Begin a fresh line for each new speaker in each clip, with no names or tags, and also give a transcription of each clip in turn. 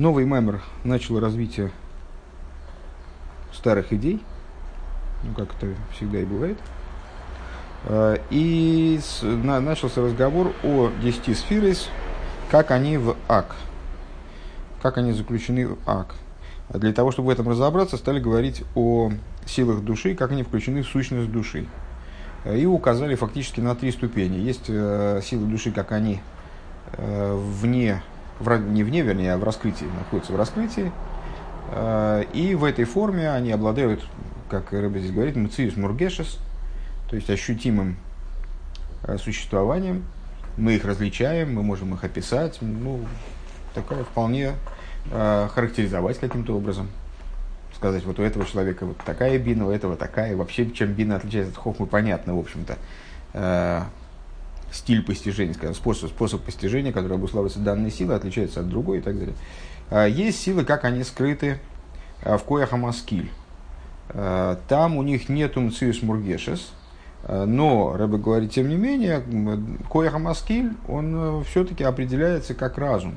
Новый мемер начал развитие старых идей, ну, как это всегда и бывает. Э, и с, на, начался разговор о десяти сферах, как они в ак, как они заключены в ак. А для того, чтобы в этом разобраться, стали говорить о силах души, как они включены в сущность души. Э, и указали фактически на три ступени. Есть э, силы души, как они э, вне, в, не вне, вернее, а в раскрытии, находятся в раскрытии. Э, и в этой форме они обладают, как Рэбе здесь говорит, мциус мургешес, то есть ощутимым э, существованием. Мы их различаем, мы можем их описать. Ну, такая вполне э, характеризовать каким-то образом сказать, вот у этого человека вот такая бина, у этого такая. Вообще, чем бина отличается от хохмы, понятно, в общем-то. Стиль постижения, скажем, способ, способ постижения, который обуславливается данной силой, отличается от другой и так далее. Э, есть силы, как они скрыты э, в коях амаскиль. Э, там у них нет мциус мургешес, но, Рэбе говорит, тем не менее, коях амаскиль, он э, все-таки определяется как разум.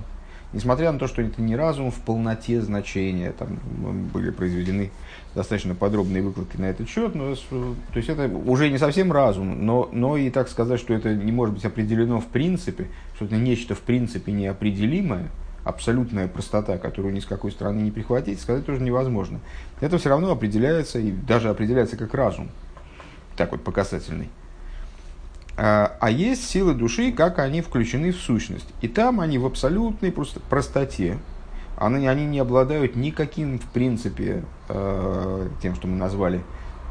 Несмотря на то, что это не разум в полноте значения, там были произведены достаточно подробные выкладки на этот счет, но, то есть это уже не совсем разум, но, но и так сказать, что это не может быть определено в принципе, что это нечто в принципе неопределимое, абсолютная простота, которую ни с какой стороны не прихватить, сказать тоже невозможно. Это все равно определяется, и даже определяется как разум, так вот по касательной. А, а есть силы души, как они включены в сущность. И там они в абсолютной просто простоте. Они, они не обладают никаким, в принципе, э, тем, что мы назвали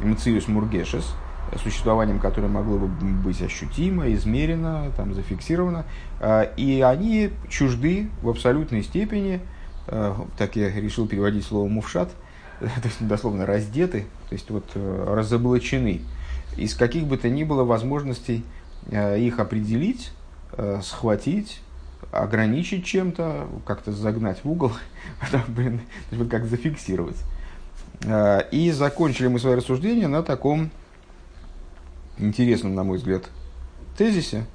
мциус мургешес, существованием, которое могло бы быть ощутимо, измерено, там, зафиксировано. Э, и они чужды в абсолютной степени, э, так я решил переводить слово мувшат, то есть дословно раздеты, то есть вот разоблачены из каких бы то ни было возможностей э, их определить, э, схватить, ограничить чем-то, как-то загнать в угол, блин, как зафиксировать. Э, и закончили мы свои рассуждения на таком интересном, на мой взгляд, тезисе,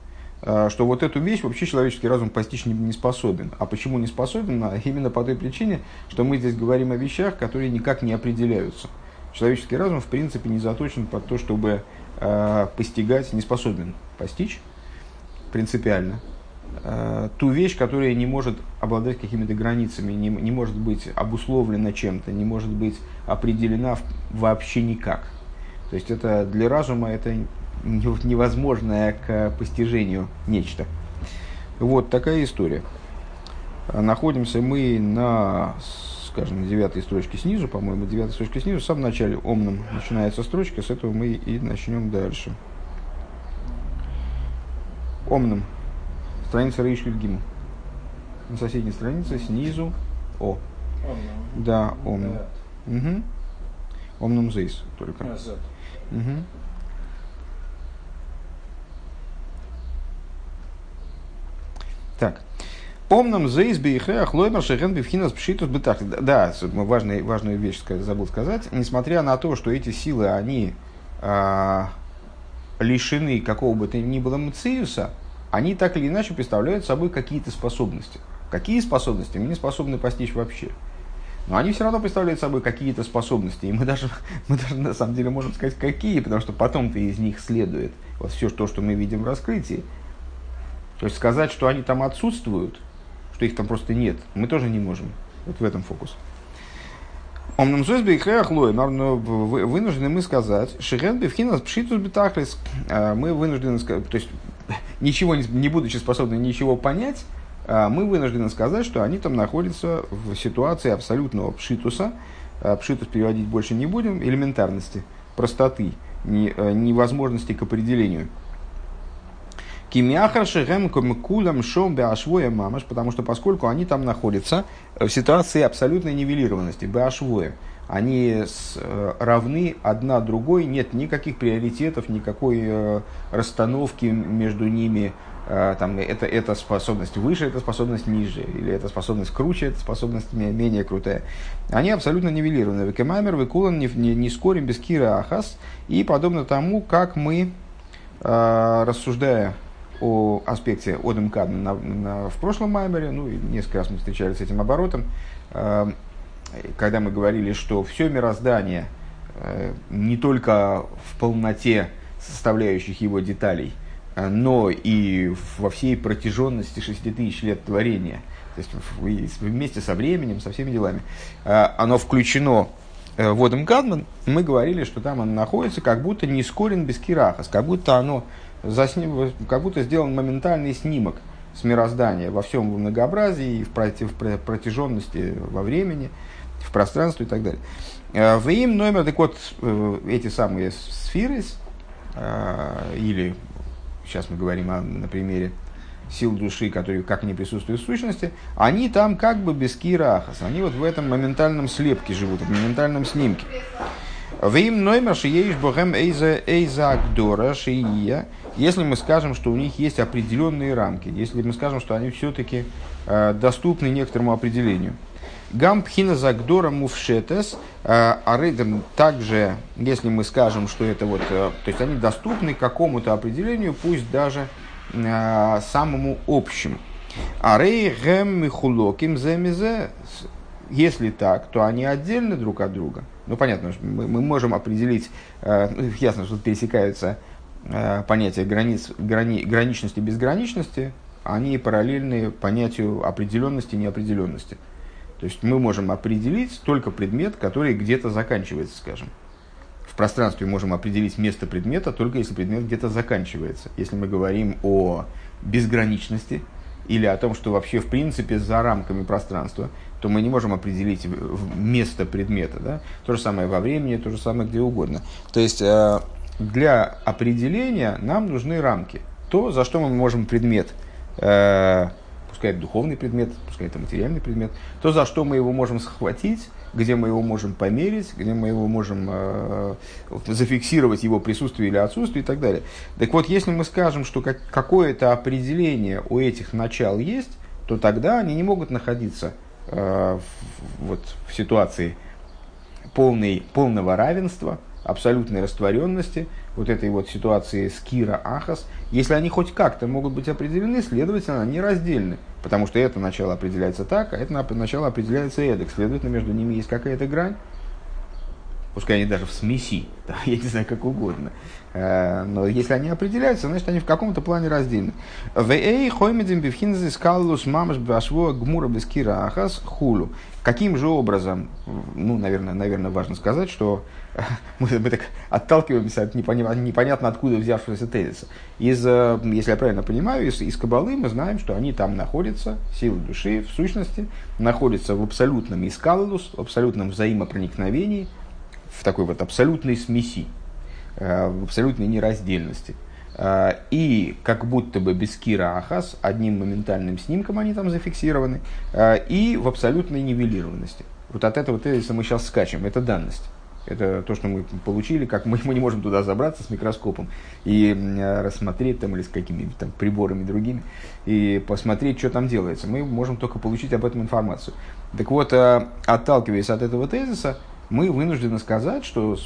что вот эту вещь вообще человеческий разум постичь не, способен. А почему не способен? А именно по той причине, что мы здесь говорим о вещах, которые никак не определяются человеческий разум, в принципе, не заточен под то, чтобы э, постигать, не способен постичь принципиально э, ту вещь, которая не может обладать какими-то границами, не, не может быть обусловлена чем-то, не может быть определена вообще никак. То есть это для разума это невозможное к постижению нечто. Вот такая история. Находимся мы на скажем, девятой строчке снизу, по-моему, девятой строчке снизу, в самом начале омном начинается строчка, с этого мы и начнем дальше. Омном. Страница Рейшлит Гиму. На соседней странице снизу О. Омном. Да, омном. Угу. Омном зейс только. Угу. Так. Омном зейс бейхеах лоймер шехен бифхинас пшитус бетах. Да, важная, важную вещь забыл сказать. Несмотря на то, что эти силы, они а, лишены какого бы то ни было мциуса, они так или иначе представляют собой какие-то способности. Какие способности мы не способны постичь вообще. Но они все равно представляют собой какие-то способности. И мы даже, мы даже на самом деле можем сказать, какие, потому что потом-то из них следует вот все то, что мы видим в раскрытии. То есть сказать, что они там отсутствуют, что их там просто нет, мы тоже не можем. Вот в этом фокус. И хреахлой, вынуждены мы сказать, шихен бифхинас пшитус битахлис, а, мы вынуждены сказать, то есть ничего не, не будучи способны ничего понять, а, мы вынуждены сказать, что они там находятся в ситуации абсолютного пшитуса, а, пшитус переводить больше не будем, элементарности, простоты, невозможности к определению. Кимяхар шехем кулам шом беашвоя мамаш, потому что поскольку они там находятся в ситуации абсолютной нивелированности, беашвоя, они с, э, равны одна другой, нет никаких приоритетов, никакой э, расстановки между ними, э, там, это, эта способность выше, эта способность ниже, или эта способность круче, эта способность менее крутая. Они абсолютно нивелированы. Векемаймер, векулан, не, не, не скорим без кира ахас, и подобно тому, как мы, рассуждая о аспекте Одем Кадна на, на, в прошлом Маймере, ну, и несколько раз мы встречались с этим оборотом, когда мы говорили, что все мироздание э, не только в полноте составляющих его деталей, э, но и во всей протяженности шести тысяч лет творения, то есть вместе со временем, со всеми делами, э, оно включено в Одем Кадман, мы говорили, что там оно находится как будто не скорен без кирахас, как будто оно засним, как будто сделан моментальный снимок с мироздания во всем многообразии, против, в протяженности во времени, в пространстве и так далее. Э, в им номер, так вот, э, эти самые сферы, э, или сейчас мы говорим о, на примере сил души, которые как не присутствуют в сущности, они там как бы без кирахас, они вот в этом моментальном слепке живут, в моментальном снимке. Вим ноймер шиеиш богем эйза эйза агдора шия. Если мы скажем, что у них есть определенные рамки, если мы скажем, что они все-таки доступны некоторому определению. Гам пхина загдора мувшетес, э, а также, если мы скажем, что это вот, э, то есть они доступны какому-то определению, пусть даже э, самому общему. Арей гэм михулоким земизе, если так, то они отдельны друг от друга. Ну, понятно, мы, мы можем определить, э, ну, ясно, что пересекаются э, понятия границ, грани, граничности и безграничности, они параллельны понятию определенности и неопределенности. То есть мы можем определить только предмет, который где-то заканчивается, скажем. В пространстве можем определить место предмета только если предмет где-то заканчивается. Если мы говорим о безграничности или о том, что вообще в принципе за рамками пространства, то мы не можем определить место предмета. Да? То же самое во времени, то же самое где угодно. То есть э, для определения нам нужны рамки. То, за что мы можем предмет, э, пускай это духовный предмет, пускай это материальный предмет, то, за что мы его можем схватить, где мы его можем померить, где мы его можем э, зафиксировать его присутствие или отсутствие и так далее. Так вот, если мы скажем, что как, какое-то определение у этих начал есть, то тогда они не могут находиться Э, вот, в ситуации полной, полного равенства, абсолютной растворенности, вот этой вот ситуации скира ахас, если они хоть как-то могут быть определены, следовательно, они раздельны. Потому что это начало определяется так, а это начало определяется эдак. Следовательно, между ними есть какая-то грань пускай они даже в смеси, да, я не знаю, как угодно. Э, но если они определяются, значит, они в каком-то плане раздельны. Вэй хоймедим бифхинзи скаллус мамаш башво гмура бескира ахас хулу. Каким же образом, ну, наверное, наверное, важно сказать, что мы, мы так отталкиваемся от непонятно, откуда взявшегося тезиса. Из, э, если я правильно понимаю, из, из Кабалы мы знаем, что они там находятся, силы души, в сущности, находятся в абсолютном искаллус, в абсолютном взаимопроникновении, в такой вот абсолютной смеси, э, в абсолютной нераздельности. Э, и как будто бы без Кира Ахас, одним моментальным снимком они там зафиксированы, и в абсолютной нивелированности. Вот от этого тезиса мы сейчас скачем, это данность. Это то, что мы получили, как мы, мы не можем туда забраться с микроскопом и рассмотреть там или с какими-то там приборами другими и посмотреть, что там делается. Мы можем только получить об этом информацию. Так вот, отталкиваясь от этого тезиса, мы вынуждены сказать, что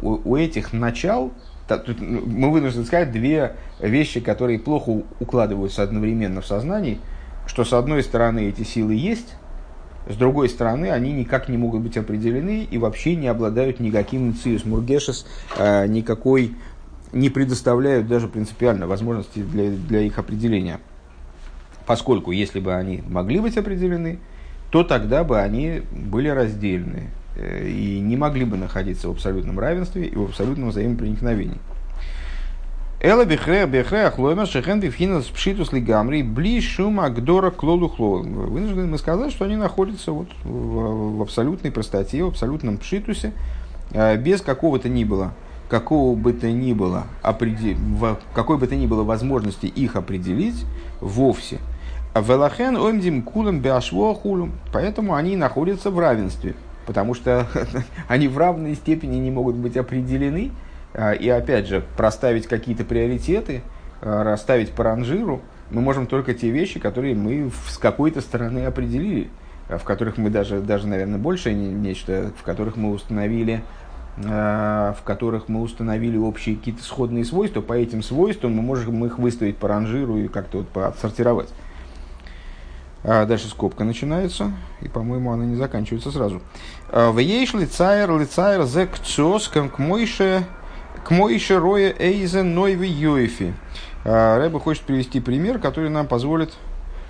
у этих начал, мы вынуждены сказать две вещи, которые плохо укладываются одновременно в сознании, что с одной стороны эти силы есть, с другой стороны они никак не могут быть определены и вообще не обладают никаким циус мургешес, а, никакой, не предоставляют даже принципиально возможности для, для их определения. Поскольку если бы они могли быть определены, то тогда бы они были раздельны. Э, и не могли бы находиться в абсолютном равенстве и в абсолютном взаимопроникновении. Эла бихре бихре ахлоймер шехен бифхинас пшитус лигамри бли шума гдора клолу Вынуждены мы сказать, что они находятся вот в, в абсолютной простоте, в абсолютном пшитусе, э, без какого-то ни было какого бы то ни было, определ... какой бы то ни было возможности их определить вовсе. Велахен оймдим кулем беашво хулум. Поэтому они находятся в равенстве потому что они в равной степени не могут быть определены. А, и опять же, проставить какие-то приоритеты, а, расставить по ранжиру, мы можем только те вещи, которые мы с какой-то стороны определили, а, в которых мы даже, даже наверное, больше нечто, в которых мы установили в которых мы установили общие какие-то сходные свойства, по этим свойствам мы можем их выставить по ранжиру и как-то вот отсортировать. А дальше скобка начинается, и, по-моему, она не заканчивается сразу. В ейш лицайр лицайр зе кцос к мойше к мойше роя эйзе нойви юэфи. Рэба хочет привести пример, который нам позволит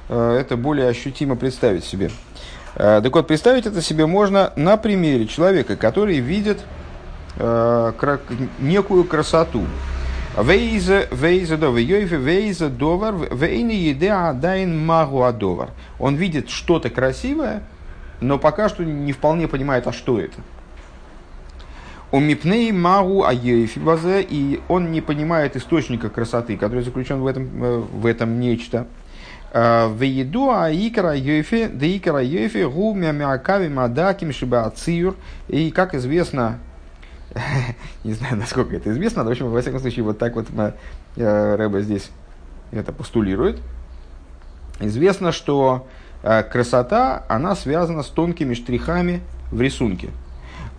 это более ощутимо представить себе. Так вот, представить это себе можно на примере человека, который видит некую красоту. Вейзе, вейзе до вейофе, вейзе довар, вейни еде адайн магу адовар. Он видит что-то красивое, но пока что не вполне понимает, а что это. У мипней магу аейфи базе, и он не понимает источника красоты, который заключен в этом, в этом нечто. В еду а икра йофи, да икра йофи, гу мямякави мадаким шиба И, как известно, не знаю, насколько это известно, но, в общем, во всяком случае, вот так вот э, Рэба здесь это постулирует. Известно, что э, красота, она связана с тонкими штрихами в рисунке.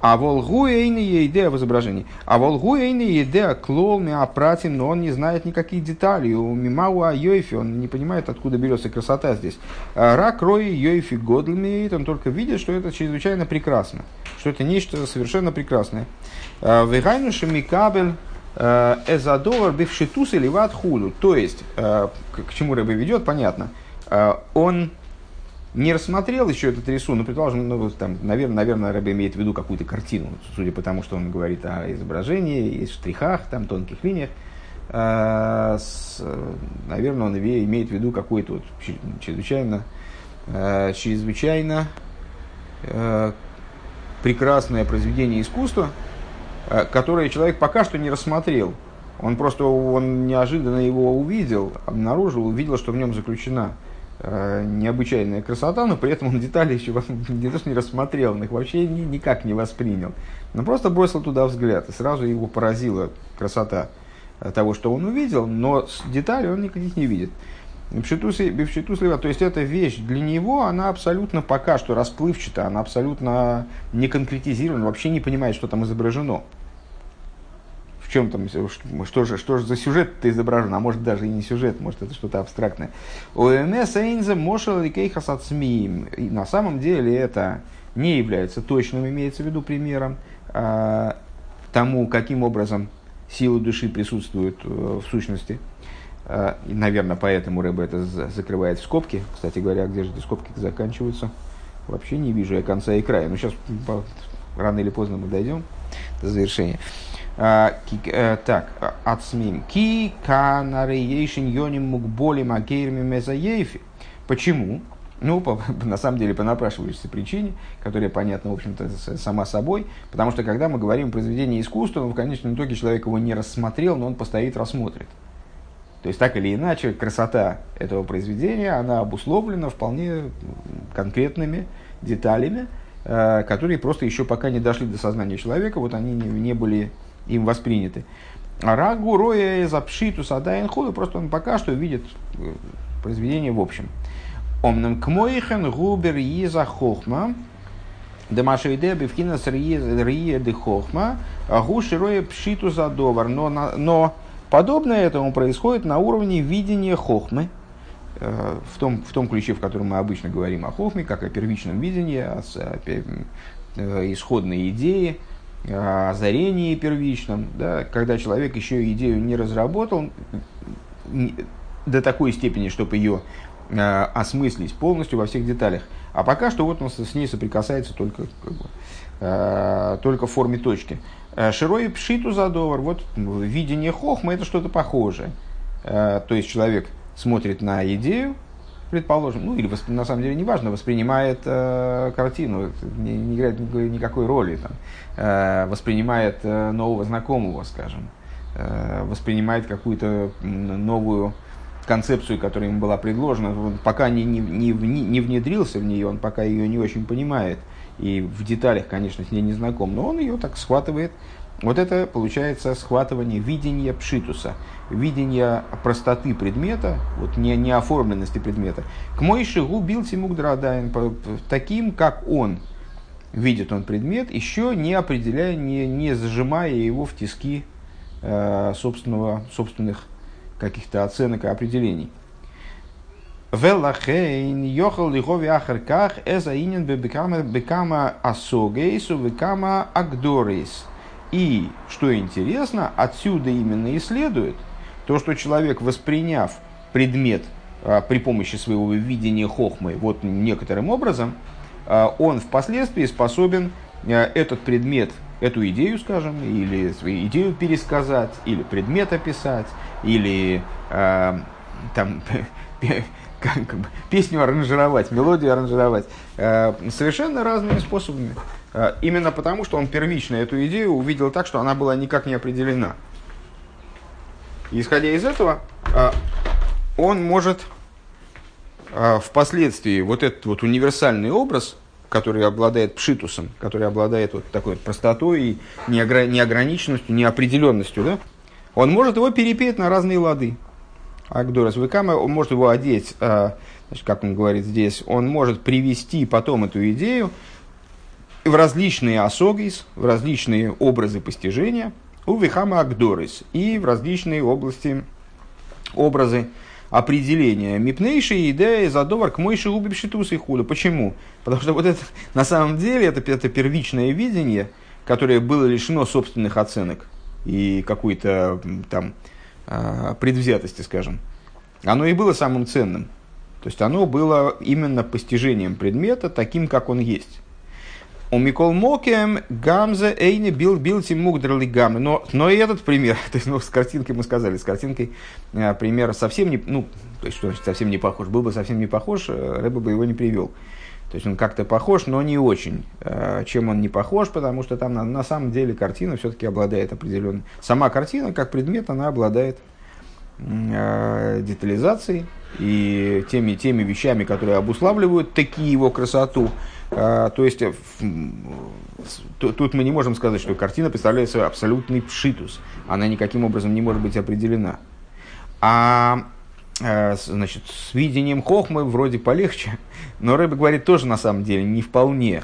А волгу эйни идея в изображении. А волгу эйни идея клол миапратим, но он не знает никаких деталей. У мимау айойфи, он не понимает, откуда берется красота здесь. А рак рои йойфи годлмеет, он только видит, что это чрезвычайно прекрасно. Что это нечто совершенно прекрасное. А, Вегайнуши микабель а, эзадовар бившитус или ватхулю. То есть, к чему рыба ведет, понятно. Он не рассмотрел еще этот рисунок, предположим, ну, там, наверное, наверное, Рэбе имеет в виду какую-то картину, судя по тому, что он говорит о изображении, и штрихах, там, тонких линиях. А, с, наверное, он имеет в виду какое-то вот чрезвычайно, а, чрезвычайно а, прекрасное произведение искусства, которое человек пока что не рассмотрел. Он просто он неожиданно его увидел, обнаружил, увидел, что в нем заключена необычайная красота, но при этом он детали еще не то, что не рассмотрел, он их вообще ни, никак не воспринял. Но просто бросил туда взгляд, и сразу его поразила красота того, что он увидел, но детали он никаких не видит. Бифшитуслива, то есть эта вещь для него, она абсолютно пока что расплывчата, она абсолютно не конкретизирована, вообще не понимает, что там изображено чем там, что же, что же за сюжет-то изображен, а может даже и не сюжет, может это что-то абстрактное. ОМС Эйнзе Мошел Рикейхас И на самом деле это не является точным, имеется в виду примером а, тому, каким образом силы души присутствуют э, в сущности. А, и, наверное, поэтому Рэба это закрывает в скобки. Кстати говоря, где же эти скобки заканчиваются? Вообще не вижу я конца и края. Но сейчас рано или поздно мы дойдем до завершения. А, э, так, отсмим. Ки канареешин йоним мукболи макейрми мезаейфи. Почему? Ну, по, на самом деле, по напрашивающейся причине, которая понятна, в общем-то, сама собой. Потому что, когда мы говорим о произведении искусства, ну, в конечном итоге человек его не рассмотрел, но он постоит, рассмотрит. То есть, так или иначе, красота этого произведения, она обусловлена вполне конкретными деталями, э, которые просто еще пока не дошли до сознания человека, вот они не, не были им восприняты. А рагу роя запшиту садайн худу, просто он пока что видит э, произведение в общем. Омнам кмоихен губер еза хохма, Демашейде бифкина с рие де хохма, гуши роя пшиту задовар. Но, но подобное этому происходит на уровне видения хохмы, э, в том, в том ключе, в котором мы обычно говорим о хохме, как о первичном видении, о, о, о исходной идее, озарении первичном, да, когда человек еще идею не разработал до такой степени, чтобы ее э, осмыслить полностью во всех деталях. А пока что вот он с ней соприкасается только, как бы, э, только в форме точки. Широй пшиту задовар, вот видение хохма это что-то похожее. Э, то есть человек смотрит на идею, предположим, ну или на самом деле неважно, воспринимает э, картину, не, не играет никакой роли, там, э, воспринимает э, нового знакомого, скажем, э, воспринимает какую-то новую концепцию, которая ему была предложена, он пока не, не, не, не внедрился в нее, он пока ее не очень понимает, и в деталях, конечно, с ней не знаком, но он ее так схватывает. Вот это получается схватывание видения пшитуса видение простоты предмета, вот не, не оформленности предмета, к Мойши губил Тимук Драдайн, таким, как он видит он предмет, еще не определяя, не, не зажимая его в тиски э, собственного, собственных каких-то оценок и определений. Велахейн йохал лихови ахарках эза инин бекама бекама асогейсу бекама агдорейс. И, что интересно, отсюда именно и следует то, что человек, восприняв предмет а, при помощи своего видения хохмы вот некоторым образом, а, он впоследствии способен а, этот предмет, эту идею, скажем, или свою идею пересказать, или предмет описать, или э, там как, бы, песню аранжировать, мелодию аранжировать э, совершенно разными способами. Э, именно потому, что он первично эту идею увидел так, что она была никак не определена. исходя из этого, э, он может э, впоследствии вот этот вот универсальный образ, который обладает пшитусом, который обладает вот такой простотой и неограниченностью, неопределенностью, да, он может его перепеть на разные лады. Агдорас Векама, он может его одеть, а, значит, как он говорит здесь, он может привести потом эту идею в различные осогис, в различные образы постижения, у Вихама Агдорис, и в различные области, образы определения мипнейшей идеи задовар к мойши убившитус и худу. Почему? Потому что вот это на самом деле это, это первичное видение, которое было лишено собственных оценок и какой-то там предвзятости, скажем, оно и было самым ценным. То есть оно было именно постижением предмета таким, как он есть. У Микол Мокем Гамза Эйни бил бил Тимугдрали Гамы. Но, но и этот пример, то есть ну, с картинкой мы сказали, с картинкой э, пример совсем не, ну, то есть что значит совсем не похож, был бы совсем не похож, э, Рэба бы его не привел. То есть он как-то похож, но не очень. Э, чем он не похож, потому что там на, на самом деле картина все-таки обладает определенной... Сама картина, как предмет, она обладает э, детализацией и теми, теми вещами, которые обуславливают такие его красоту. Э, то есть э, тут мы не можем сказать, что картина представляет собой абсолютный пшитус. Она никаким образом не может быть определена. А значит, с видением хохмы вроде полегче, но Рэбе говорит тоже на самом деле не вполне.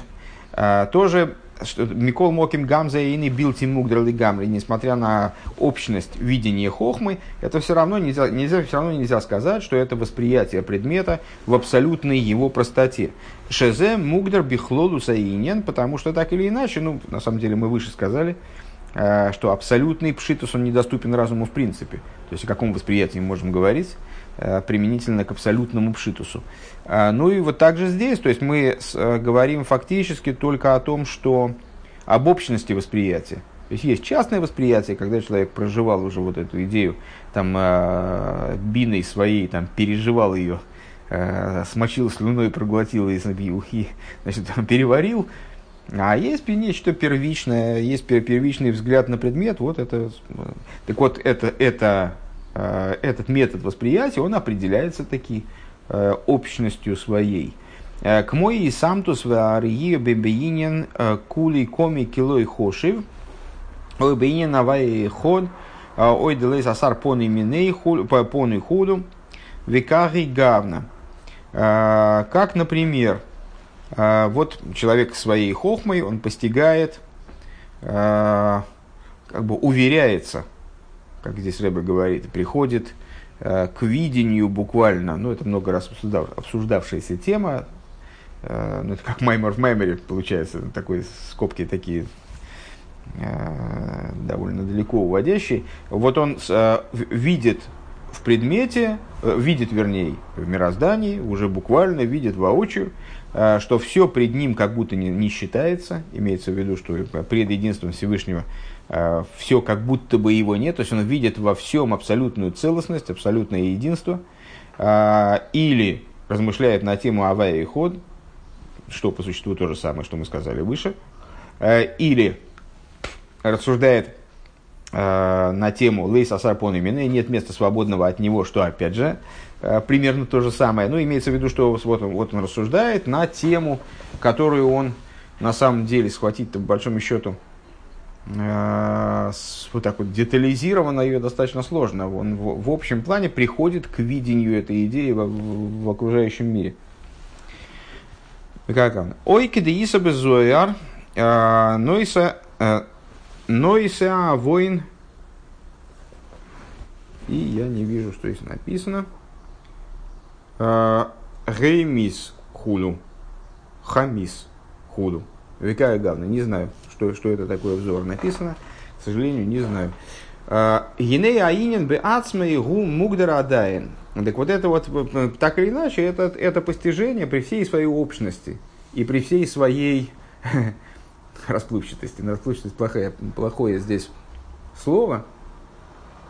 А, тоже что Микол Моким Гамза и не бил Тимугдрали Гамри, несмотря на общность видения хохмы, это все равно нельзя, нельзя, все равно нельзя сказать, что это восприятие предмета в абсолютной его простоте. Шезе Мугдер Бихлоду Саинен, потому что так или иначе, ну, на самом деле мы выше сказали, э, что абсолютный пшитус, он недоступен разуму в принципе. То есть о каком восприятии мы можем говорить, Э, применительно к абсолютному пшитусу. А, ну и вот также здесь, то есть мы э, говорим фактически только о том, что об общности восприятия. То есть есть частное восприятие, когда человек проживал уже вот эту идею, там, э, биной своей, там, переживал ее, смочил слюной, проглотил и, и значит, переварил. А есть нечто первичное, есть первичный взгляд на предмет, вот это, так вот, это, это Э, этот метод восприятия, он определяется таки э, общностью своей. Э, к мой и сам то сварии бебеинен кули коми килой хошив, ой беинен авай ход, ой делей сасар поны миней поны худу, векари гавна. Как, например, вот человек своей хохмой, он постигает, как бы уверяется – как здесь Рэбе говорит, приходит э, к видению буквально, ну это много раз обсуждав, обсуждавшаяся тема, э, ну это как Маймор в Маймере получается, такой скобки такие э, довольно далеко уводящие. Вот он видит в предмете, видит вернее в мироздании, уже буквально видит воочию, что все пред ним как будто не, не считается, имеется в виду, что пред единством Всевышнего все как будто бы его нет, то есть он видит во всем абсолютную целостность, абсолютное единство, э, или размышляет на тему Авая и Ход, что по существу то же самое, что мы сказали выше, э, или рассуждает на тему Лейс Асарпон именно, нет места свободного от него, что опять же примерно то же самое. Ну, имеется в виду, что вот он, вот он рассуждает на тему, которую он на самом деле схватить-то, по большому счету, Э, вот так вот детализированно ее достаточно сложно. Он в, в общем плане приходит к видению этой идеи в, в, в окружающем мире. Как он? Ой, кедеиса безояр, Нойса Нойса воин. И я не вижу, что здесь написано. Геймис хулю. Хамис хулю. Векая гавна. Не знаю, что, что это такое взор написано. К сожалению, не знаю. Гиней аинен бы ацмей гу мугдара адаин. Так вот это вот, так или иначе, это, это постижение при всей своей общности и при всей своей расплывчатости. Расплывчатость плохое, плохое здесь слово.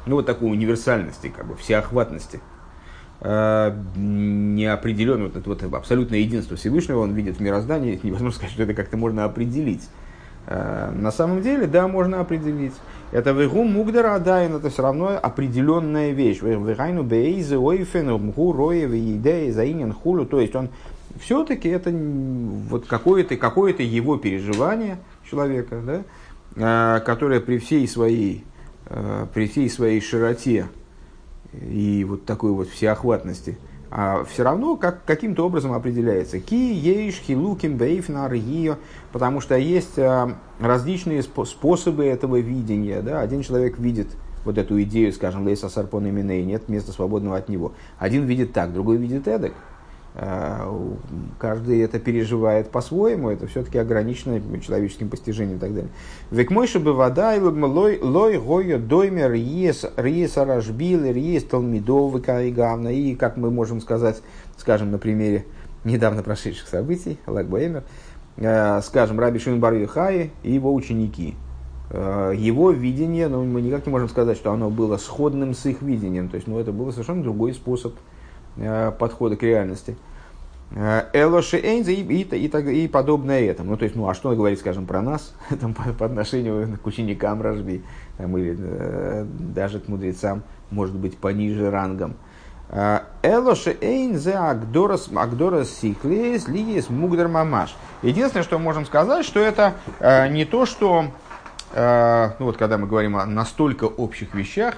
Ну, вот такой универсальности, как бы всеохватности. Э, неопределенно, вот это вот абсолютное единство Всевышнего он видит в мироздании, невозможно сказать, что это как-то можно определить. Э, на самом деле, да, можно определить. Это вегу мугдара адайн, это все равно определенная вещь. Вегайну бейзе ойфен мгу роев идеи заинен хулу. То есть он все-таки это вот какое-то какое его переживание человека, да, э, которое при всей своей при всей своей широте и вот такой вот всеохватности, а все равно как, каким-то образом определяется. Ки, ейш, хилуким, бейфнар, ее, потому что есть а, различные способы этого видения. Да? Один человек видит вот эту идею, скажем, Лейса Сарпон и нет места свободного от него. Один видит так, другой видит эдак. А, каждый это переживает по-своему, это все-таки ограничено человеческим постижением и так далее. Век мойши бы вода и лой гойо доймер риес аражбил риес талмидов и гавна. И как мы можем сказать, скажем, на примере недавно прошедших событий, Лагбаэмер, а, скажем, Раби Шимон Бар и его ученики. А, его видение, ну, мы никак не можем сказать, что оно было сходным с их видением. То есть, ну, это был совершенно другой способ подхода к реальности. Э, Элоши Эйнза и, и, и, и подобное этому. Ну, то есть, ну, а что говорить, скажем, про нас, там, по, по отношению к ученикам Рожби, там, или э, даже к мудрецам, может быть, пониже рангом. Э, Элоши Эйнзе Агдорас Агдорас Сиклес Лиес Мугдар Мамаш. Единственное, что мы можем сказать, что это э, не то, что, э, ну, вот когда мы говорим о настолько общих вещах,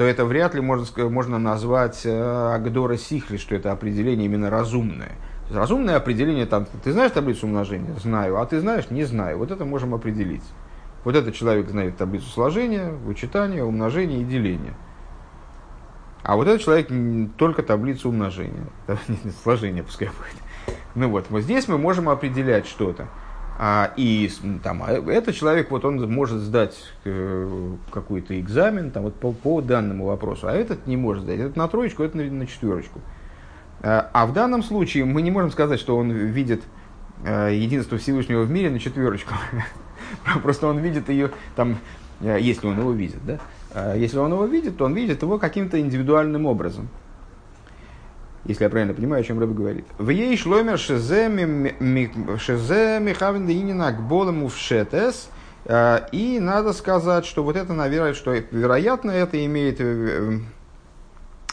то это вряд ли можно, можно назвать э, Агдора Сихли, что это определение именно разумное. Разумное определение, там, ты знаешь таблицу умножения? Знаю. А ты знаешь? Не знаю. Вот это можем определить. Вот этот человек знает таблицу сложения, вычитания, умножения и деления. А вот этот человек только таблицу умножения. Сложения пускай будет. Ну вот, вот здесь мы можем определять что-то. А, и там, а этот человек, вот он может сдать э, какой-то экзамен там, вот, по, по данному вопросу, а этот не может сдать. Этот на троечку, этот на, на четверочку. А, а в данном случае мы не можем сказать, что он видит э, единство Всевышнего в мире на четверочку. Просто он видит ее, там, э, если он его видит, да? Если он его видит, то он видит его каким-то индивидуальным образом если я правильно понимаю, о чем Рэбе говорит. В ей шломер шезе михавен инина к болему в шетес. А, и надо сказать, что вот это, наверное, что вероятно это имеет э,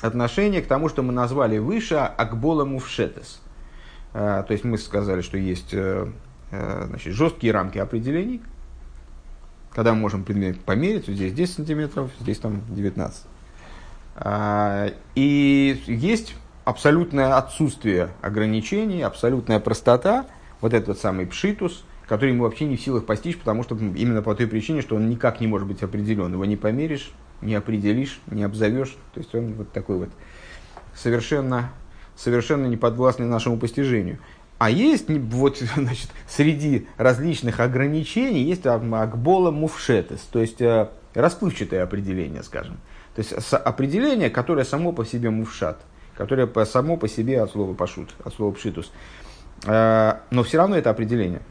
отношение к тому, что мы назвали выше акболому в шетес. А, то есть мы сказали, что есть э, э, значит, жесткие рамки определений, когда мы можем предмет померить, здесь 10 сантиметров, здесь там 19. А, и есть абсолютное отсутствие ограничений, абсолютная простота, вот этот самый пшитус, который мы вообще не в силах постичь, потому что именно по той причине, что он никак не может быть определен. Его не померишь, не определишь, не обзовешь. То есть он вот такой вот совершенно, совершенно не подвластный нашему постижению. А есть вот, значит, среди различных ограничений есть акбола муфшетес, то есть э, расплывчатое определение, скажем. То есть определение, которое само по себе муфшат – которое по, само по себе от слова пашут, от слова пшитус. Э, но все равно это определение.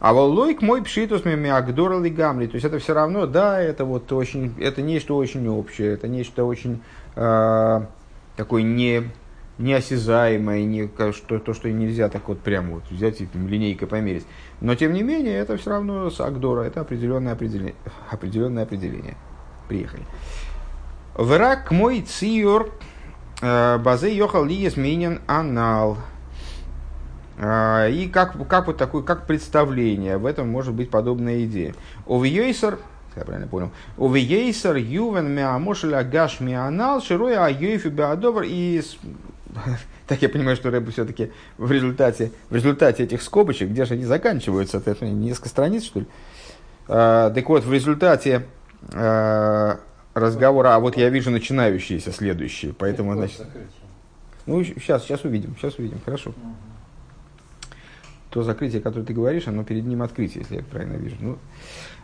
А воллойк мой пшитус миагдора гамли. То есть это все равно, да, это вот очень, это нечто очень общее, это нечто очень э, такое не, неосязаемое, не, что, то, что нельзя так вот прямо вот взять и линейкой померить. Но тем не менее, это все равно с Агдора, это определенное определение. Определенное определение. Приехали. Враг мой циор Э, Базе Йохал Лиес Минин Анал. Э, и как, как вот такое, как представление, в этом может быть подобная идея. Овиейсер, я правильно понял, Овиейсер Ювен Миамошеля Гаш Мианал Широя Айоифи Беадовар и так я понимаю, что Рэбе все-таки в результате, в результате этих скобочек, где же они заканчиваются, это несколько страниц, что ли? А, так вот, в результате разговора, а вот я вижу начинающиеся следующие, поэтому, значит... Ну, сейчас, сейчас увидим, сейчас увидим, хорошо. То закрытие, которое ты говоришь, оно перед ним открытие, если я правильно вижу. Ну,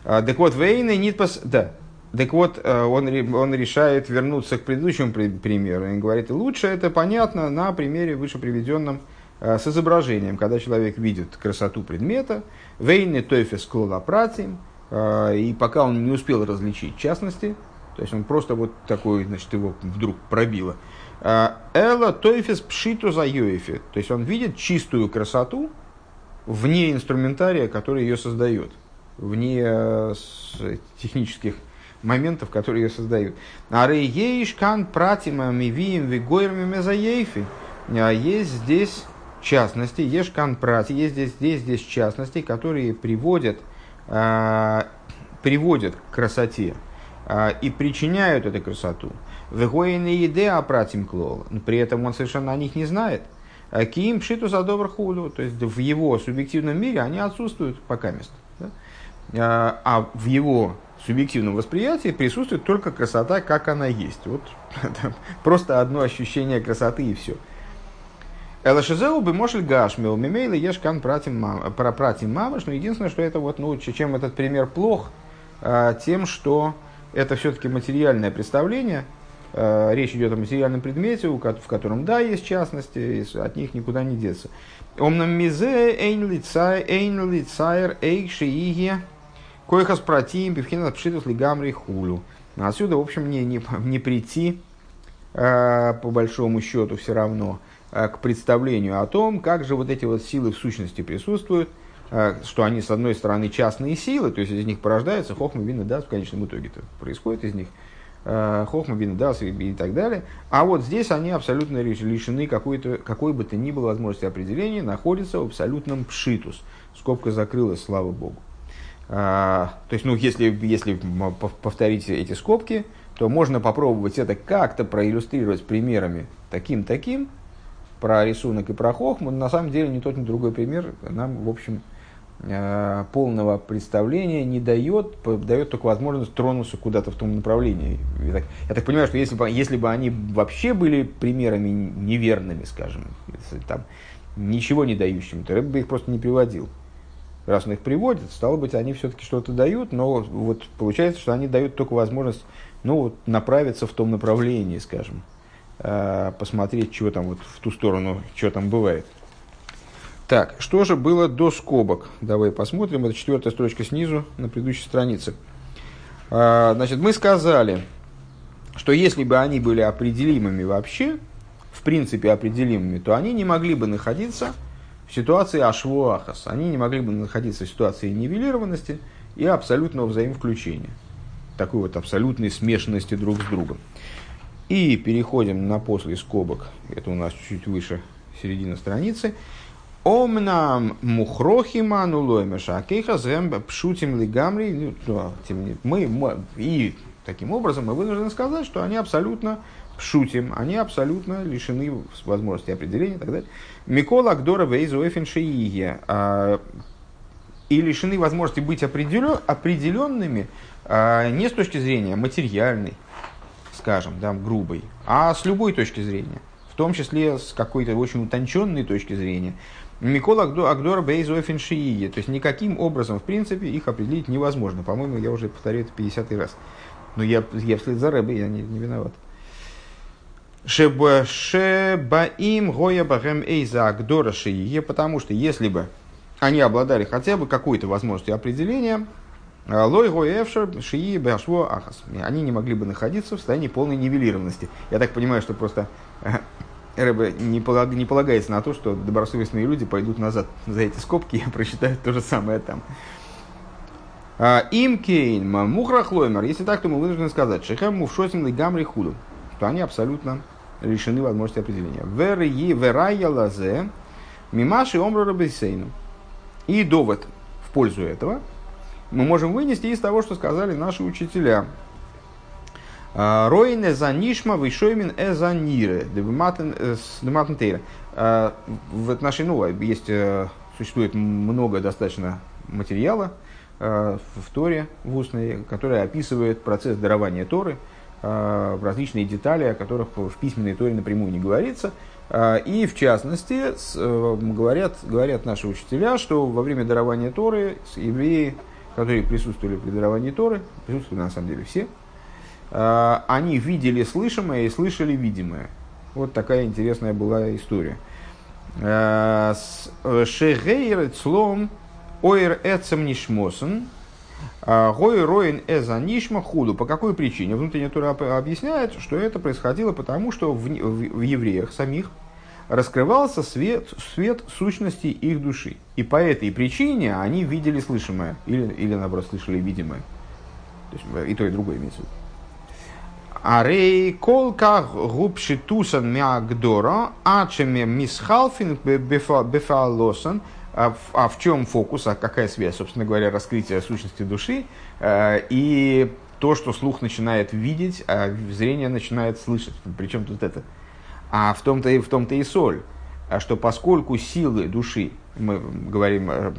а, так вот, Вейна Нитпас, да, так вот, э, он, он решает вернуться к предыдущему примеру и говорит, лучше это понятно на примере выше приведенном э, с изображением, когда человек видит красоту предмета, вейны тойфес клолопратим, э, и пока он не успел различить частности, то есть он просто вот такой, значит, его вдруг пробило. Эла тойфес пшиту за йоефи, то есть он видит чистую красоту вне инструментария, который ее создает, вне технических моментов, которые ее создают. А рейешкан пратима мивием вигойрами мезаейфи. А есть здесь частности, ешкан прати, есть здесь, здесь, здесь частности, которые приводят, а, приводят к красоте а, и причиняют эту красоту. Вегоины еде апратим клол. При этом он совершенно о них не знает. А киим пшиту за добр худу. То есть в его субъективном мире они отсутствуют пока мест. Да? А в его субъективном восприятии присутствует только красота, как она есть. Вот просто одно ощущение красоты и все. Элашизеу бы мошель гашмил, мимейла ешкан пратим мамаш, но единственное, что это вот, ну, чем этот пример плох, а, тем, что это все-таки материальное представление, а, речь идет о материальном предмете, в котором, да, есть частности, от них никуда не деться. Омнам мизе эйн лицайр эйк шииге Койхас протим, пивхина пшитус лигамри хулю. Отсюда, в общем, не, не, не прийти, э, по большому счету, все равно, э, к представлению о том, как же вот эти вот силы в сущности присутствуют, э, что они, с одной стороны, частные силы, то есть из них порождается хохма, вина, да, в конечном итоге это происходит из них, э, хохма, вина, да, и, и так далее. А вот здесь они абсолютно лишены какой-то, какой бы то ни было возможности определения, находятся в абсолютном пшитус. Скобка закрылась, слава Богу. А, то есть, ну, если, если повторить эти скобки, то можно попробовать это как-то проиллюстрировать примерами таким-таким, про рисунок и про хохму. На самом деле, ни тот, ни другой пример нам, в общем, а, полного представления не дает, дает только возможность тронуться куда-то в том направлении. Я так, я так понимаю, что если бы, если бы они вообще были примерами неверными, скажем, там, ничего не дающими, то я бы их просто не приводил раз он их приводит, стало быть, они все-таки что-то дают, но вот получается, что они дают только возможность ну, вот, направиться в том направлении, скажем, э, посмотреть, что там вот в ту сторону, что там бывает. Так, что же было до скобок? Давай посмотрим. Это четвертая строчка снизу на предыдущей странице. Э, значит, мы сказали, что если бы они были определимыми вообще, в принципе определимыми, то они не могли бы находиться в ситуации ашвуахас. Они не могли бы находиться в ситуации нивелированности и абсолютного взаимовключения. Такой вот абсолютной смешанности друг с другом. И переходим на после скобок. Это у нас чуть выше середины страницы. Омнам мухрохима нулоймеша акейха зэм пшутим лигамри. Ну, мы, мы, и таким образом мы вынуждены сказать, что они абсолютно пшутим, они абсолютно лишены возможности определения и так далее. Микола Агдора Вейзуэфин Шиие. А, и лишены возможности быть определен, определенными а, не с точки зрения материальной, скажем, да, грубой, а с любой точки зрения. В том числе с какой-то очень утонченной точки зрения. Микола Агдора Бейзуэфин Шиие. То есть никаким образом, в принципе, их определить невозможно. По-моему, я уже повторяю это 50 раз. Но я, я вслед за Рэбой, я не, не виноват. Шебаим гоя бахем эйза агдора шиие, потому что если бы они обладали хотя бы какой-то возможностью определения, а, лой гоя эфшер башво ахас, они не могли бы находиться в состоянии полной нивелированности. Я так понимаю, что просто э, Рэбе не, полаг, не полагается на то, что добросовестные люди пойдут назад за эти скобки и прочитают то же самое там. А, Им кейн мухрахлоймер, если так, то мы вынуждены сказать, шехем мувшотим гамри худу, что они абсолютно лишены возможности определения. Верая лазе мимаши омру рабисейну. И довод в пользу этого мы можем вынести из того, что сказали наши учителя. Роин эзанишма вишоймин эзанире. Дематентейра. В отношении, ну, есть, существует много достаточно материала в Торе, в устной, который описывает процесс дарования Торы, в различные детали, о которых в письменной Торе напрямую не говорится. И в частности, говорят, говорят наши учителя, что во время дарования Торы евреи, которые присутствовали при даровании Торы, присутствовали на самом деле все, Э, они видели слышимое и слышали видимое. Вот такая интересная была история. Э, Шегейр цлом ойр эцем нишмосен, э, гой роин эза нишма худу. По какой причине? Внутренняя тура объясняет, что это происходило потому, что в, в, в евреях самих раскрывался свет, свет сущности их души. И по этой причине они видели слышимое, или, или наоборот, слышали видимое. То есть и то, и другое имеется в виду. Арей колка губши тусан мягдора, ачеме мисхалфин бефалосан. А, в чем фокус, а какая связь, собственно говоря, раскрытия сущности души и то, что слух начинает видеть, а зрение начинает слышать. Причем тут это? А в том-то и, в том-то и соль, а что поскольку силы души, мы говорим э,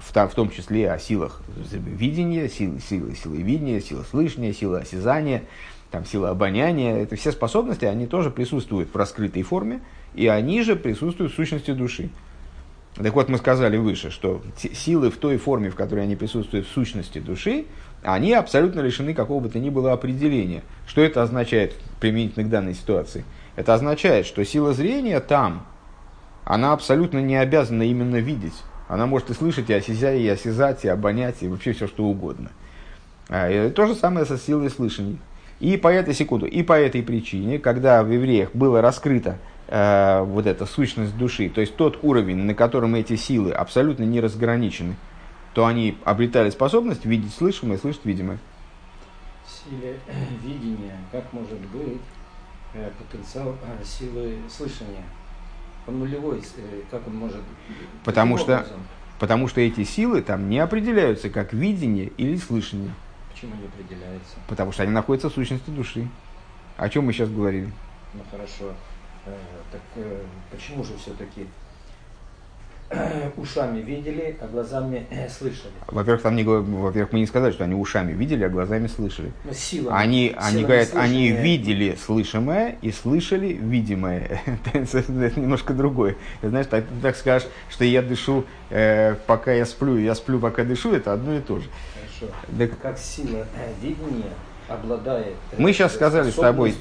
в том числе о силах видения, силы, силы, силы видения, силы слышания, силы осязания, там, сила обоняния, это все способности, они тоже присутствуют в раскрытой форме, и они же присутствуют в сущности души. Так вот, мы сказали выше, что силы в той форме, в которой они присутствуют в сущности души, они абсолютно лишены какого бы то ни было определения. Что это означает применительно к данной ситуации? Это означает, что сила зрения там, она абсолютно не обязана именно видеть. Она может и слышать, и осязать, и осязать, и обонять, и вообще все что угодно. А, и то же самое со силой слышания. И по этой секунду, и по этой причине, когда в евреях было раскрыто э, вот эта сущность души, то есть тот уровень, на котором эти силы абсолютно не разграничены, то они обретали способность видеть слышимое слышать видимое.
Силе видения, как может быть э, потенциал э, силы слышания? Он нулевой, э, как он может...
Потому что, потому что эти силы там не определяются как видение или слышание.
Почему не определяется?
Потому что они находятся в сущности души. О чем мы сейчас говорили?
Ну хорошо. Э, так э, почему же все-таки ушами видели, а глазами э, слышали.
Во-первых, там не, во-первых, мы не сказали, что они ушами видели, а глазами слышали.
Но сила,
они, они говорят, они видели слышимое и слышали видимое. Это немножко другое. Знаешь, так, так скажешь, что я дышу, э, пока я сплю, я сплю, пока дышу, это одно и то же.
Хорошо. Так, как сила э, видения обладает
мы сейчас сказали с тобой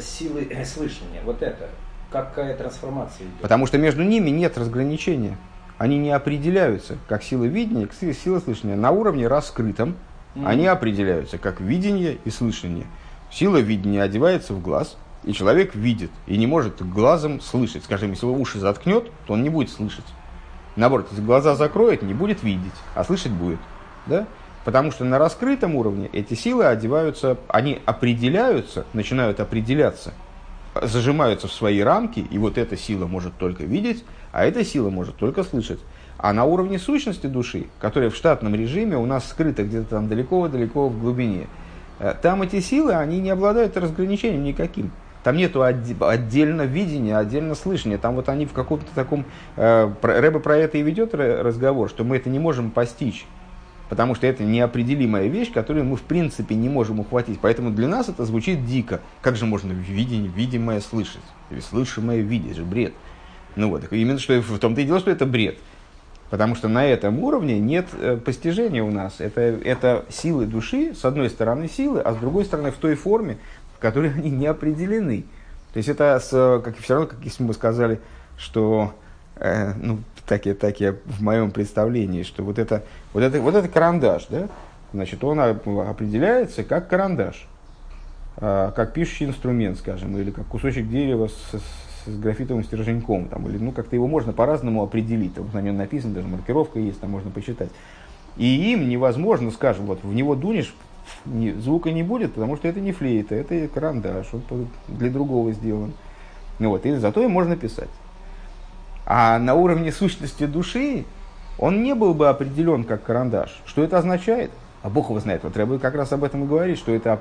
силы слышания. Вот это какая трансформация идет.
Потому что между ними нет разграничения. Они не определяются как сила видения, как сила слышания. На уровне раскрытом mm-hmm. они определяются как видение и слышание. Сила видения одевается в глаз, и человек видит, и не может глазом слышать. Скажем, если его уши заткнет, то он не будет слышать. Наоборот, если глаза закроет, не будет видеть, а слышать будет. Да? Потому что на раскрытом уровне эти силы одеваются, они определяются, начинают определяться – зажимаются в свои рамки, и вот эта сила может только видеть, а эта сила может только слышать. А на уровне сущности души, которая в штатном режиме у нас скрыта где-то там далеко-далеко в глубине, э, там эти силы, они не обладают разграничением никаким. Там нету отдельно видения, отдельно слышания. Там вот они в каком-то таком... Э, про это и ведет разговор, что мы это не можем постичь потому что это неопределимая вещь, которую мы в принципе не можем ухватить. Поэтому для нас это звучит дико. Как же можно видение, видимое слышать? Или слышимое видеть? же бред. Ну вот, именно что в том-то и дело, что это бред. Потому что на этом уровне нет э, постижения у нас. Это, это силы души, с одной стороны силы, а с другой стороны в той форме, в которой они не определены. То есть это с, как, все равно, как если мы сказали, что э, ну, так, я, так я в моем представлении, что вот это, вот это, вот это карандаш, да, значит, он определяется как карандаш, а, как пишущий инструмент, скажем, или как кусочек дерева с, с, с графитовым стерженьком, там, или, ну, как-то его можно по-разному определить, там, на нем написано, даже маркировка есть, там можно почитать. И им невозможно, скажем, вот в него дунешь, не, звука не будет, потому что это не флейта, это карандаш, он для другого сделан. Ну, вот, и зато им можно писать. А на уровне сущности души он не был бы определен как карандаш. Что это означает? А Бог его знает. Вот Рэбе как раз об этом и говорит, что это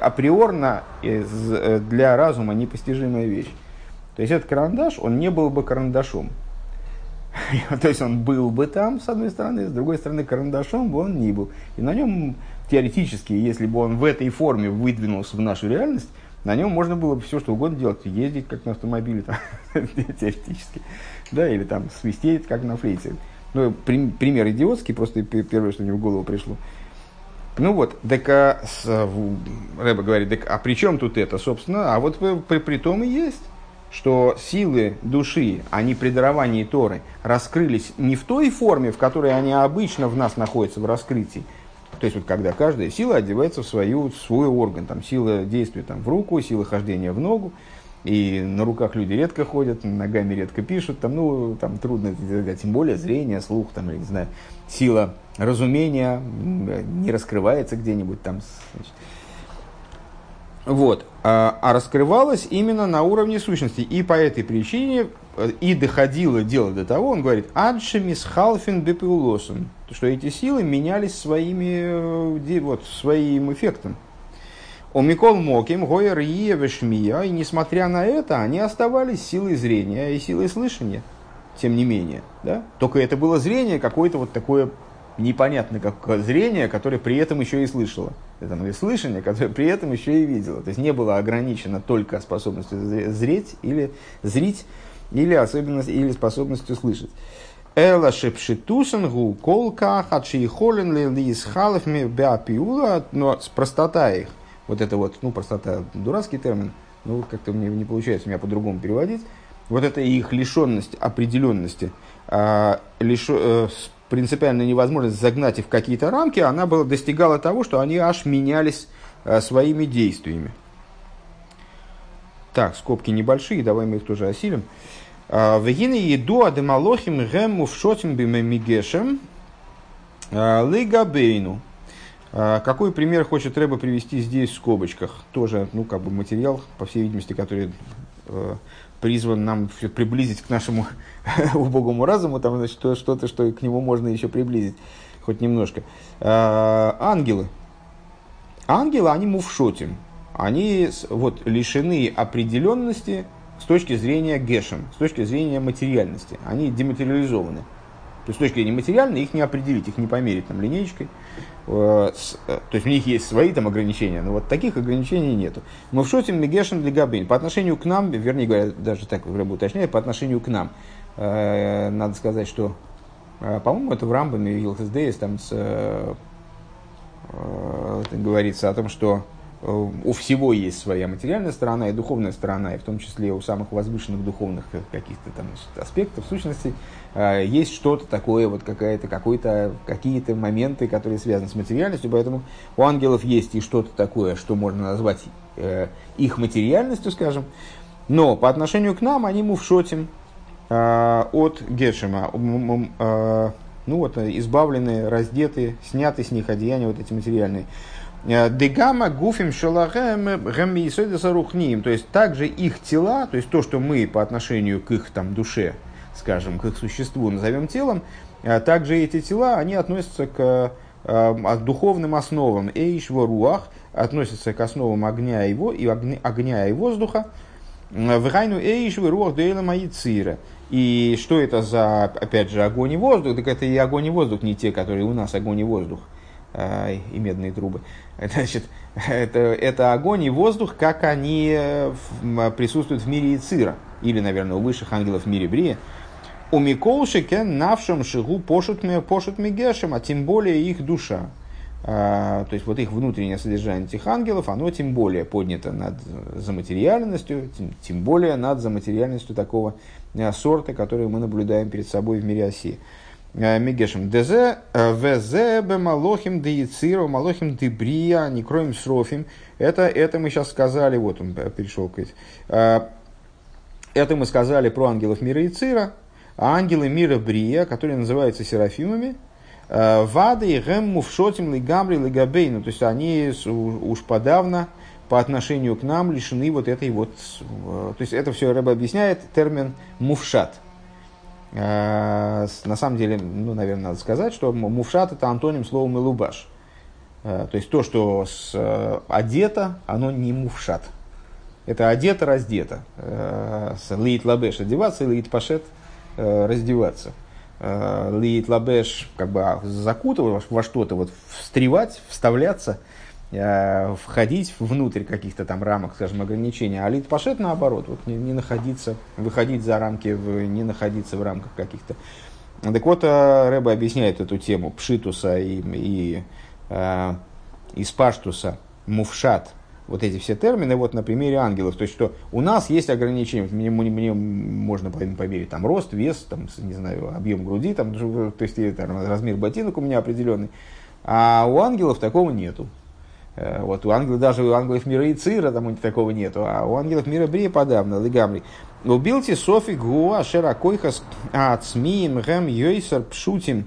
априорно э, для разума непостижимая вещь. То есть этот карандаш, он не был бы карандашом. То есть он был бы там, с одной стороны, с другой стороны, карандашом бы он не был. И на нем теоретически, если бы он в этой форме выдвинулся в нашу реальность, на нем можно было бы все что угодно делать, ездить как на автомобиле, там, теоретически, да, или там свистеть как на флейте. Ну, пример идиотский, просто первое, что мне в голову пришло. Ну вот, так а, с, Рэба говорит, так а при чем тут это, собственно? А вот при, при том и есть, что силы души, они при даровании Торы раскрылись не в той форме, в которой они обычно в нас находятся в раскрытии, то есть, вот когда каждая сила одевается в, свою, в свой орган, там, сила действия там, в руку, сила хождения в ногу, и на руках люди редко ходят, ногами редко пишут, там, ну, там трудно, тем более зрение, слух, там, я не знаю, сила разумения не раскрывается где-нибудь там. Значит. Вот. А, а раскрывалась именно на уровне сущности. И по этой причине и доходило дело до того, он говорит, «Адшемис халфин бепеулосом», что эти силы менялись своими, э, вот, своим эффектом. У Микол Моким, Гойер Вешмия, и несмотря на это, они оставались силой зрения и силой слышания, тем не менее. Да? Только это было зрение какое-то вот такое непонятное как зрение, которое при этом еще и слышало. Это ну, и слышание, которое при этом еще и видело. То есть не было ограничено только способностью зреть или зрить, или, особенность, или способностью слышать. Эла шепшитусенгу колка хачиихолен ли исхалов беапиула, но с простота их, вот это вот, ну, простота, дурацкий термин, ну, как-то мне не получается меня по-другому переводить, вот это их лишенность определенности, а, лиш, э, принципиальная невозможность загнать их в какие-то рамки, она была, достигала того, что они аж менялись а, своими действиями. Так, скобки небольшие, давай мы их тоже осилим. А, Вегины еду адемалохим гэму в шотим бимемигешем а, лигабейну. Какой пример хочет Рэба привести здесь в скобочках? Тоже, ну, как бы материал, по всей видимости, который э, призван нам приблизить к нашему убогому разуму, там, значит, что-то, что к нему можно еще приблизить, хоть немножко. А, ангелы. Ангелы, они мувшотим. Они вот, лишены определенности с точки зрения гешем, с точки зрения материальности. Они дематериализованы. То есть с точки зрения материальной их не определить, их не померить там, линейкой. Э, э, то есть у них есть свои там ограничения, но вот таких ограничений нету. Мы в шоте мегешем для габин. По отношению к нам, вернее говоря, даже так Рабу уточняет, по отношению к нам, э, надо сказать, что, по-моему, это в Рамбаме и там с, говорится о том, что у всего есть своя материальная сторона и духовная сторона, и в том числе у самых возвышенных духовных каких-то там аспектов, сущностей, э, есть что-то такое, вот какая-то, какой-то, какие-то моменты, которые связаны с материальностью, поэтому у ангелов есть и что-то такое, что можно назвать э, их материальностью, скажем, но по отношению к нам они мувшотим э, от Гешема, ну вот, избавлены, раздеты, сняты с них одеяния вот эти материальные. Э, Дегама гуфим шалахем рухним. То есть также их тела, то есть то, что мы по отношению к их там, душе, скажем, к их существу назовем телом, э, также эти тела, они относятся к э, духовным основам эйшва руах, относятся к основам огня, его, и огня, и воздуха. В гайну эйшва руах дейла маицира. И что это за, опять же, огонь и воздух? Так это и огонь и воздух, не те, которые у нас огонь и воздух и медные трубы. Значит, это, это огонь и воздух, как они э, присутствуют в мире Ицира, или, наверное, у высших ангелов в мире Брия. У Миколшике навшем шигу пошут мегешем, а тем более их душа. А, то есть вот их внутреннее содержание этих ангелов, оно тем более поднято над заматериальностью, тем, тем более над заматериальностью такого а, сорта, который мы наблюдаем перед собой в мире Осии. Э, Мегешем Дезе, э, Везе, Бемалохим, Деициру, Малохим, Дебрия, Некроем Срофим. Это, это мы сейчас сказали, вот он перешел к э, Это мы сказали про ангелов мира Ицира, а ангелы мира Брия, которые называются Серафимами, Вады и Гэм Мувшотим Лигамри Лигабейну. То есть они уж подавно по отношению к нам лишены вот этой вот... То есть это все Рэба объясняет термин Э, на самом деле, ну, наверное, надо сказать, что מופשט это антоним слова מלובש. То есть то, что с, одето, оно не מופשט. Это одето, раздето. С להתלבש одеваться, להתפשט раздеваться. להתלבש как бы закутывать во что-то, вот встревать, вставляться – Э, входить внутрь каких-то там рамок, скажем, ограничений, а להתפשט наоборот, вот не, не находиться, выходить за рамки, в, не находиться в рамках каких-то. Так вот, э, Рэба объясняет эту тему пшитуса и, и, э, и спаштуса, мувшат, вот эти все термины, вот на примере ангелов. То есть, что у нас есть ограничения, мне, мне можно померить там рост, вес, там, не знаю, объем груди, там, то есть, там, размер ботинок у меня определенный, а у ангелов такого нету. Э, вот у ангелов, даже у ангелов мира и цира там такого нету, а у ангелов мира брия подавно, лыгамри. Убилти софи гуа широкойхас ацмием гэм йойсер пшутим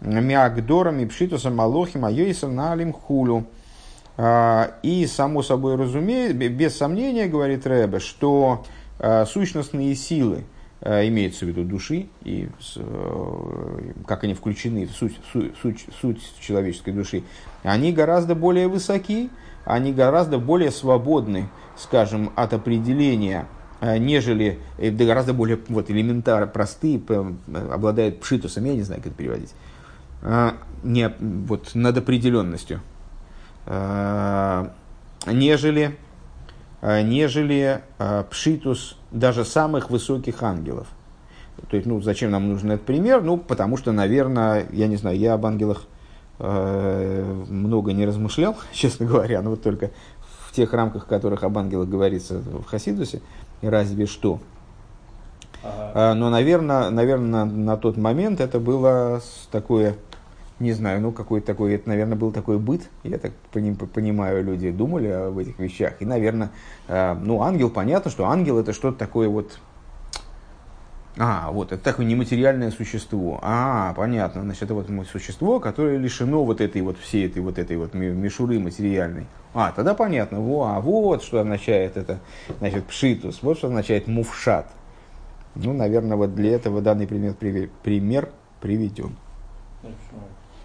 миагдорами пшитусом малохим а йойсер налим хулю. А, и само собой разумеется, без сомнения, говорит Рэбе, что а, сущностные силы, имеется в виду души, и э, как они включены в суть, суть, суть, суть человеческой души, они гораздо более высоки, они гораздо более свободны, скажем, от определения, э, нежели э, гораздо более вот, элементарно простые, обладают пшитусом, я не знаю, как это переводить, э, не, вот, над определенностью, нежели, нежели пшитус даже самых высоких ангелов. То есть, ну, зачем нам нужен этот пример? Ну, потому что, наверное, я не знаю, я об ангелах Э, много не размышлял, честно говоря, но вот только в тех рамках, в которых об ангелах говорится в Хасидусе, разве что. Ага. Но, наверное, наверное на, на тот момент это было такое, не знаю, ну какой-то такой, это, наверное, был такой быт, я так понимаю, люди думали об этих вещах. И, наверное, э, ну ангел, понятно, что ангел это что-то такое вот а, вот, это такое нематериальное существо. А, понятно, значит, это вот существо, которое лишено вот этой вот всей этой вот этой вот мишуры материальной. А, тогда понятно, во, а вот что означает это, значит, пшитус, вот что означает мувшат. Ну, наверное, вот для этого данный пример, пример приведен. Хорошо.